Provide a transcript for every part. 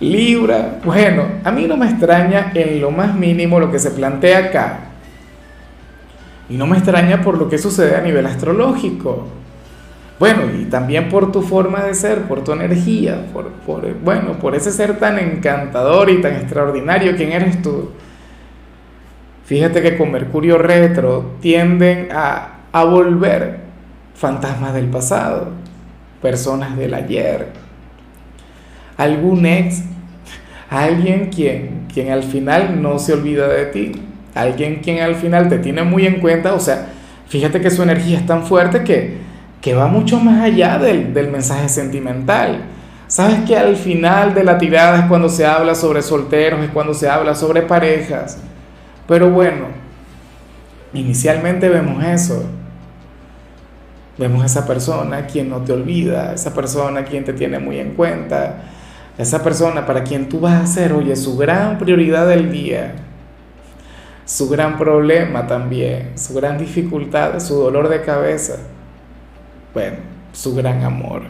Libra, bueno, a mí no me extraña en lo más mínimo lo que se plantea acá. Y no me extraña por lo que sucede a nivel astrológico. Bueno, y también por tu forma de ser, por tu energía, por, bueno, por ese ser tan encantador y tan extraordinario, ¿quién eres tú? Fíjate que con Mercurio retro tienden a, a volver fantasmas del pasado, personas del ayer, algún ex, alguien quien, quien al final no se olvida de ti, alguien quien al final te tiene muy en cuenta, o sea, fíjate que su energía es tan fuerte que, que va mucho más allá del, del mensaje sentimental. Sabes que al final de la tirada es cuando se habla sobre solteros, es cuando se habla sobre parejas. Pero bueno, inicialmente vemos eso. Vemos a esa persona quien no te olvida, esa persona quien te tiene muy en cuenta, esa persona para quien tú vas a ser, oye, su gran prioridad del día, su gran problema también, su gran dificultad, su dolor de cabeza, bueno, su gran amor.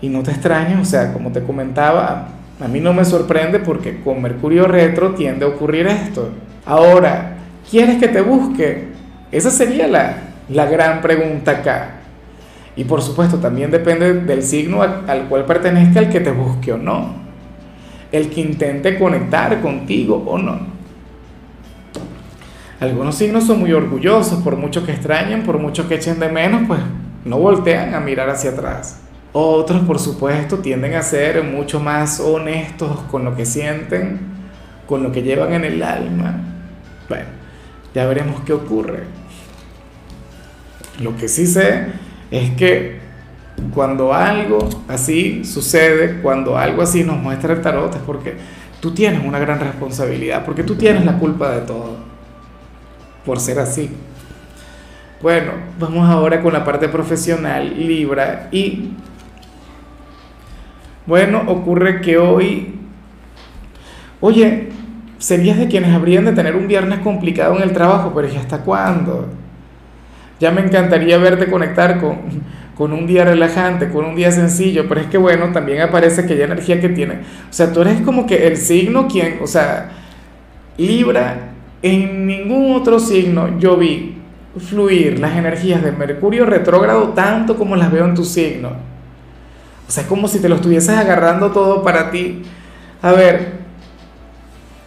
Y no te extrañes, o sea, como te comentaba, a mí no me sorprende porque con Mercurio retro tiende a ocurrir esto. Ahora, ¿quieres que te busque? Esa sería la, la gran pregunta acá. Y por supuesto también depende del signo al, cual pertenezca el que te busque o no. El que intente conectar contigo o no. Algunos signos son muy orgullosos, por mucho que extrañen, por mucho que echen de menos, pues no voltean a mirar hacia atrás. Otros, por supuesto, tienden a ser mucho más honestos con lo que sienten, con lo que llevan en el alma. Bueno, ya veremos qué ocurre. Lo que sí sé es que cuando algo así sucede, cuando algo así nos muestra el tarot, es porque tú tienes una gran responsabilidad, porque tú tienes la culpa de todo, por ser así. Bueno, vamos ahora con la parte profesional, Libra, y bueno, ocurre que hoy, oye, serías de quienes habrían de tener un viernes complicado en el trabajo, pero ¿y hasta cuándo? Ya me encantaría verte conectar con, con un día relajante, con un día sencillo, pero es que bueno, también aparece aquella energía que tiene. O sea, tú eres como que el signo quien, o sea, Libra, en ningún otro signo yo vi fluir las energías de Mercurio retrógrado tanto como las veo en tu signo. O sea, es como si te lo estuvieses agarrando todo para ti. A ver,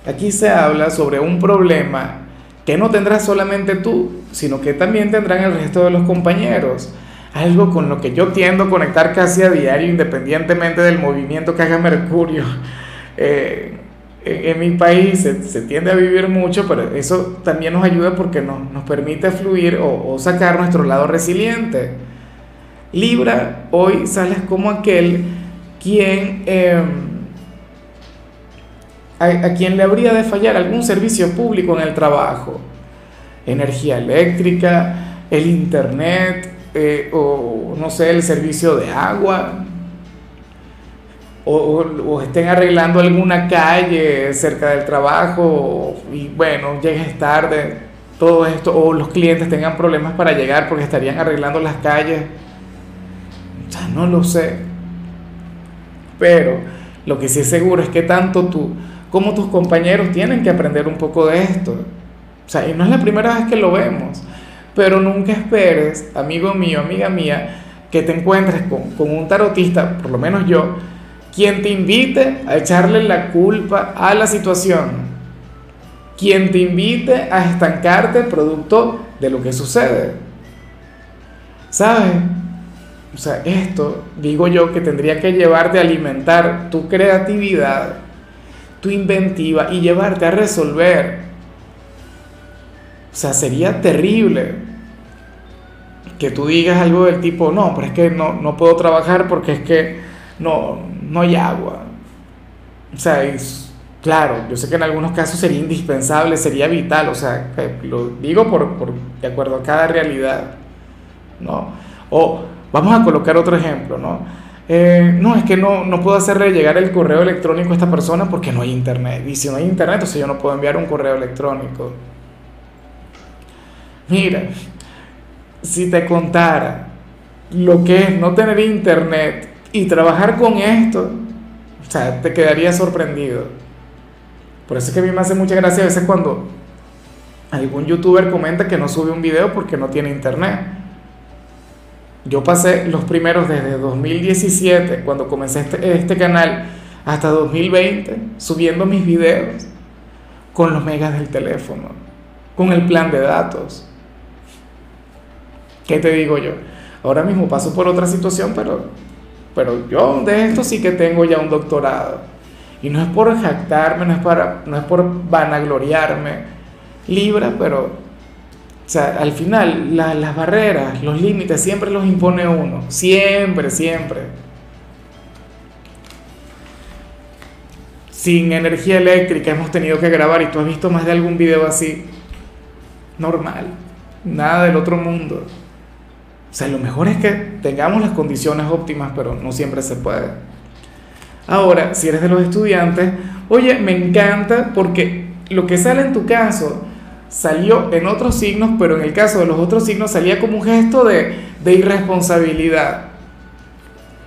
aquí se habla sobre un problema que no tendrás solamente tú, sino que también tendrán el resto de los compañeros. Algo con lo que yo tiendo a conectar casi a diario, independientemente del movimiento que haga Mercurio. Eh, en, mi país se, tiende a vivir mucho, pero eso también nos ayuda porque nos, nos permite fluir o, sacar nuestro lado resiliente. Libra, hoy sales como aquel quien... Em, a, quien le habría de fallar algún servicio público en el trabajo, energía eléctrica, el internet, eh, o no sé, el servicio de agua, o, estén arreglando alguna calle cerca del trabajo y bueno, llegues tarde, todo esto, o los clientes tengan problemas para llegar porque estarían arreglando las calles. O sea, no lo sé. Pero lo que sí es seguro es que tanto tú como tus compañeros tienen que aprender un poco de esto. O sea, y no es la primera vez que lo vemos, pero nunca esperes, amigo mío, amiga mía, que te encuentres con, un tarotista, por lo menos yo, quien te invite a echarle la culpa a la situación, quien te invite a estancarte producto de lo que sucede. ¿Sabes? O sea, esto digo yo que tendría que llevarte a alimentar tu creatividad tu inventiva y llevarte a resolver. O sea, sería terrible que tú digas algo del tipo, no, pero es que no, no puedo trabajar porque es que no, no hay agua. O sea, Claro, yo sé que en algunos casos sería indispensable, sería vital, o sea, lo digo por, por, de acuerdo a cada realidad, ¿no? O vamos a colocar otro ejemplo, ¿no? Eh, no, es que no, no puedo hacerle llegar el correo electrónico a esta persona porque no hay internet. Y si no hay internet, entonces yo no puedo enviar un correo electrónico. Mira, si te contara lo que es no tener internet y trabajar con esto, o sea, te quedaría sorprendido. Por eso es que a mí me hace mucha gracia a veces cuando algún youtuber comenta que no sube un video porque no tiene internet. Yo pasé los primeros desde 2017, cuando comencé este, este canal, hasta 2020, subiendo mis videos con los megas del teléfono, con el plan de datos. ¿Qué te digo yo? Ahora mismo paso por otra situación, pero, pero yo de esto sí que tengo ya un doctorado. Y no es por jactarme, no es, para, no es por vanagloriarme, Libra, pero o sea, al final las barreras, los límites siempre los impone uno, siempre, siempre. Sin energía eléctrica hemos tenido que grabar y tú has visto más de algún video así, normal, nada del otro mundo. O sea, lo mejor es que tengamos las condiciones óptimas, pero no siempre se puede. Ahora, si eres de los estudiantes, oye, me encanta porque lo que sale en tu caso salió en otros signos, pero en el caso de los otros signos salía como un gesto de, de irresponsabilidad.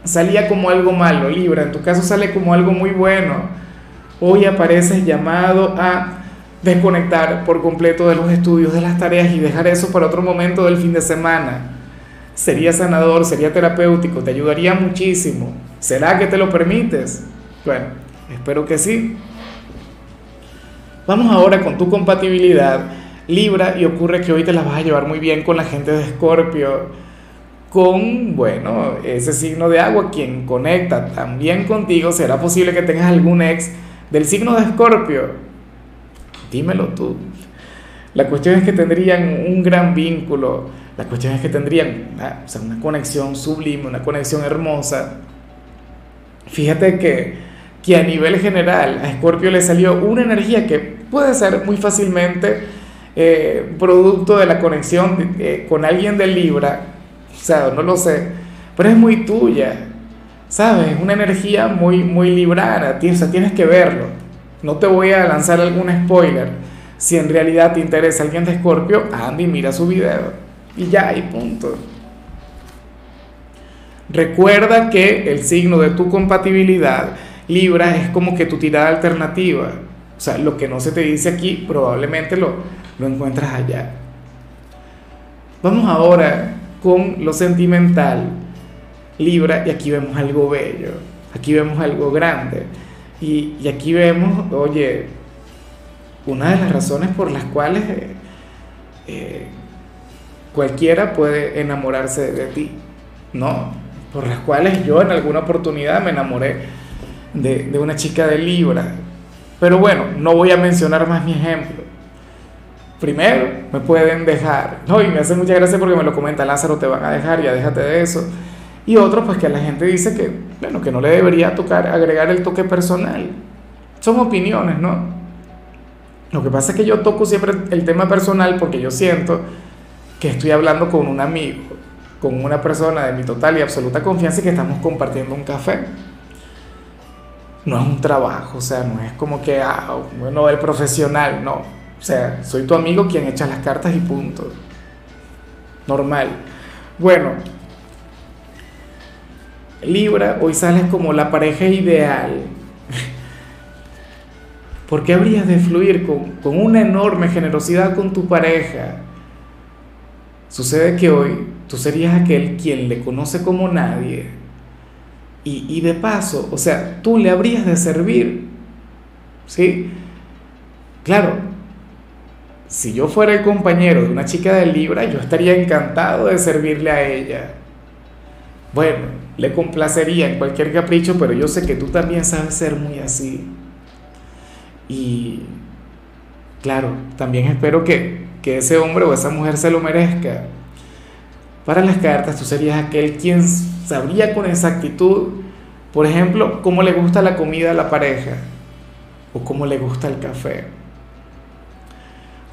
Salía como algo malo, Libra. En tu caso sale como algo muy bueno. Hoy apareces llamado a desconectar por completo de los estudios, de las tareas y dejar eso para otro momento del fin de semana. Sería sanador, sería terapéutico, te ayudaría muchísimo. ¿Será que te lo permites? Bueno, espero que sí. Vamos ahora con tu compatibilidad Libra y ocurre que hoy te la vas a llevar muy bien con la gente de Escorpio, con, bueno, ese signo de agua, quien conecta también contigo, será posible que tengas algún ex del signo de Escorpio. Dímelo tú. La cuestión es que tendrían un gran vínculo, la cuestión es que tendrían una, una conexión sublime, una conexión hermosa. Fíjate que, que a nivel general a Scorpio le salió una energía que puede ser muy fácilmente eh, producto de la conexión eh, con alguien de Libra, o sea, no lo sé, pero es muy tuya, ¿sabes? Una energía muy, muy librana, o sea, tienes que verlo. No te voy a lanzar algún spoiler. Si en realidad te interesa alguien de Scorpio, anda y mira su video. Y ya, y punto. Recuerda que el signo de tu compatibilidad, Libra, es como que tu tirada alternativa. O sea, lo que no se te dice aquí, probablemente lo, lo encuentras allá. Vamos ahora con lo sentimental, Libra, y aquí vemos algo bello, aquí vemos algo grande. Y, y aquí vemos, oye, una de las razones por las cuales eh, eh, cualquiera puede enamorarse de ti, ¿no? por las cuales yo en alguna oportunidad me enamoré de, de, una chica de Libra. Pero bueno, no voy a mencionar más mi ejemplo. Primero, me pueden dejar, ¿no? Y me hace mucha gracia porque me lo comenta Lázaro, te van a dejar, ya déjate de eso. Y otro, pues que la gente dice que, bueno, que no le debería tocar agregar el toque personal. Son opiniones, ¿no? Lo que pasa es que yo toco siempre el tema personal porque yo siento que estoy hablando con un amigo con una persona de mi total y absoluta confianza y que estamos compartiendo un café. No es un trabajo, o sea, no es como que, ah, bueno, el profesional, no. O sea, soy tu amigo quien echa las cartas y punto. Normal. Bueno, Libra, hoy sales como la pareja ideal. ¿Por qué habrías de fluir con, con una enorme generosidad con tu pareja? Sucede que hoy tú serías aquel quien le conoce como nadie. Y, de paso, o sea, tú le habrías de servir. ¿Sí? Claro, si yo fuera el compañero de una chica de Libra, yo estaría encantado de servirle a ella. Bueno, le complacería en cualquier capricho, pero yo sé que tú también sabes ser muy así. Y claro, también espero que, que ese hombre o esa mujer se lo merezca. Para las cartas tú serías aquel quien sabría con exactitud, por ejemplo, cómo le gusta la comida a la pareja. o cómo le gusta el café,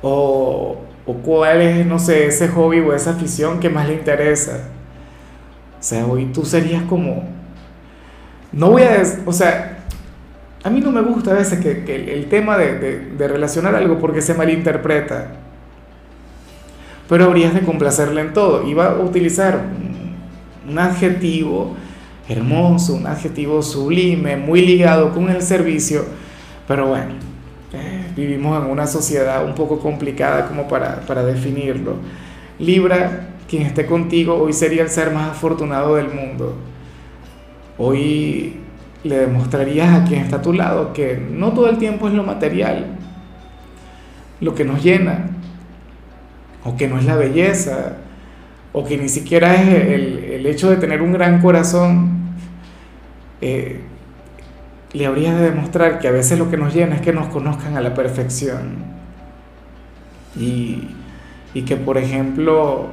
o, o cuál es, no sé, ese hobby o esa afición que más le interesa. O sea, hoy tú serías como, no voy a, o sea, a mí no me gusta a veces que, el, tema de relacionar algo porque se malinterpreta pero habrías de complacerle en todo. Iba a utilizar un adjetivo hermoso, un adjetivo sublime, muy ligado con el servicio, pero bueno, eh, vivimos en una sociedad un poco complicada como para, para definirlo. Libra, quien esté contigo, hoy sería el ser más afortunado del mundo. Hoy le demostrarías a quien está a tu lado que no todo el tiempo es lo material, lo que nos llena, o que no es la belleza, o que ni siquiera es el, el hecho de tener un gran corazón, eh, le habría de demostrar que a veces lo que nos llena es que nos conozcan a la perfección. Y, y que, por ejemplo,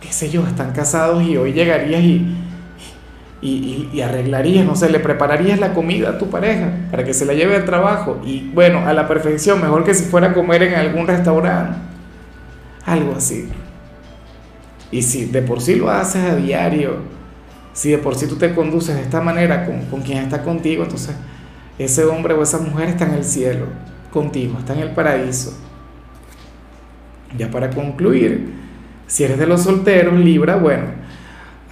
qué sé yo, están casados y hoy llegarías y, y, y, arreglarías, no sé, le prepararías la comida a tu pareja para que se la lleve al trabajo. Y bueno, a la perfección, mejor que si fuera a comer en algún restaurante. Algo así. Y si de por sí lo haces a diario, si de por sí tú te conduces de esta manera con, con quien está contigo, entonces ese hombre o esa mujer está en el cielo contigo, está en el paraíso. Ya para concluir, si eres de los solteros, Libra, bueno,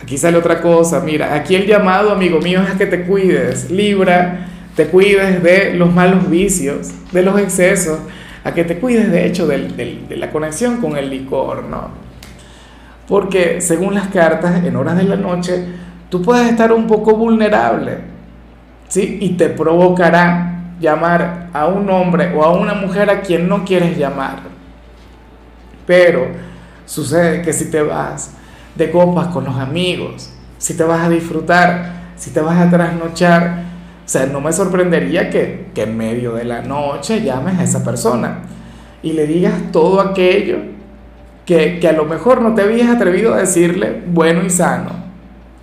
aquí sale otra cosa. Mira, aquí el llamado, amigo mío, es a que te cuides. Libra, te cuides de los malos vicios, de los excesos, a que te cuides de hecho de, la conexión con el licor, ¿no? Porque según las cartas, en horas de la noche, tú puedes estar un poco vulnerable, ¿sí? Y te provocará llamar a un hombre o a una mujer a quien no quieres llamar. Pero sucede que si te vas de copas con los amigos, si te vas a disfrutar, si te vas a trasnochar, o sea, no me sorprendería que, que en medio de la noche llames a esa persona y le digas todo aquello que, que, a lo mejor no te habías atrevido a decirle bueno y sano,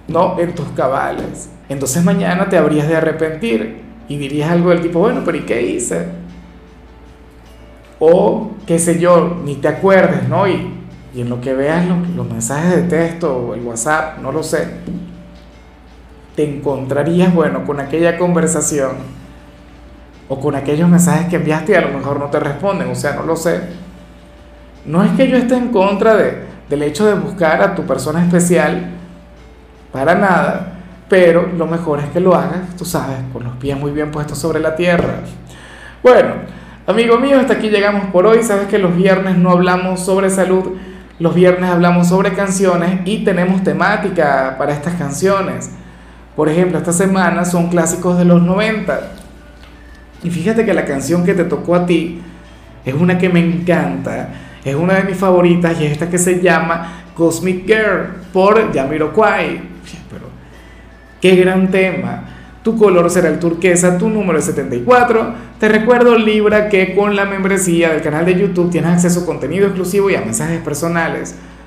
no en tus cabales. Entonces mañana te habrías de arrepentir y dirías algo del tipo, bueno, pero ¿y qué hice? O qué sé yo, ni te acuerdes, ¿no? Y, y en lo que veas los, los mensajes de texto o el WhatsApp, no lo sé, te encontrarías, bueno, con aquella conversación o con aquellos mensajes que enviaste y a lo mejor no te responden, o sea, no lo sé no es que yo esté en contra de, del hecho de buscar a tu persona especial, para nada, pero lo mejor es que lo hagas, tú sabes, con los pies muy bien puestos sobre la tierra. Bueno, amigo mío, hasta aquí llegamos por hoy. Sabes que los viernes no hablamos sobre salud, los viernes hablamos sobre canciones y tenemos temática para estas canciones. Por ejemplo, esta semana son clásicos de los 90. Y fíjate que la canción que te tocó a ti es una que me encanta es una de mis favoritas y es esta que se llama Cosmic Girl por Jamiroquai. Pero qué gran tema. Tu color será el turquesa, tu número es 74. Te recuerdo, Libra, que con la membresía del canal de YouTube tienes acceso a contenido exclusivo y a mensajes personales.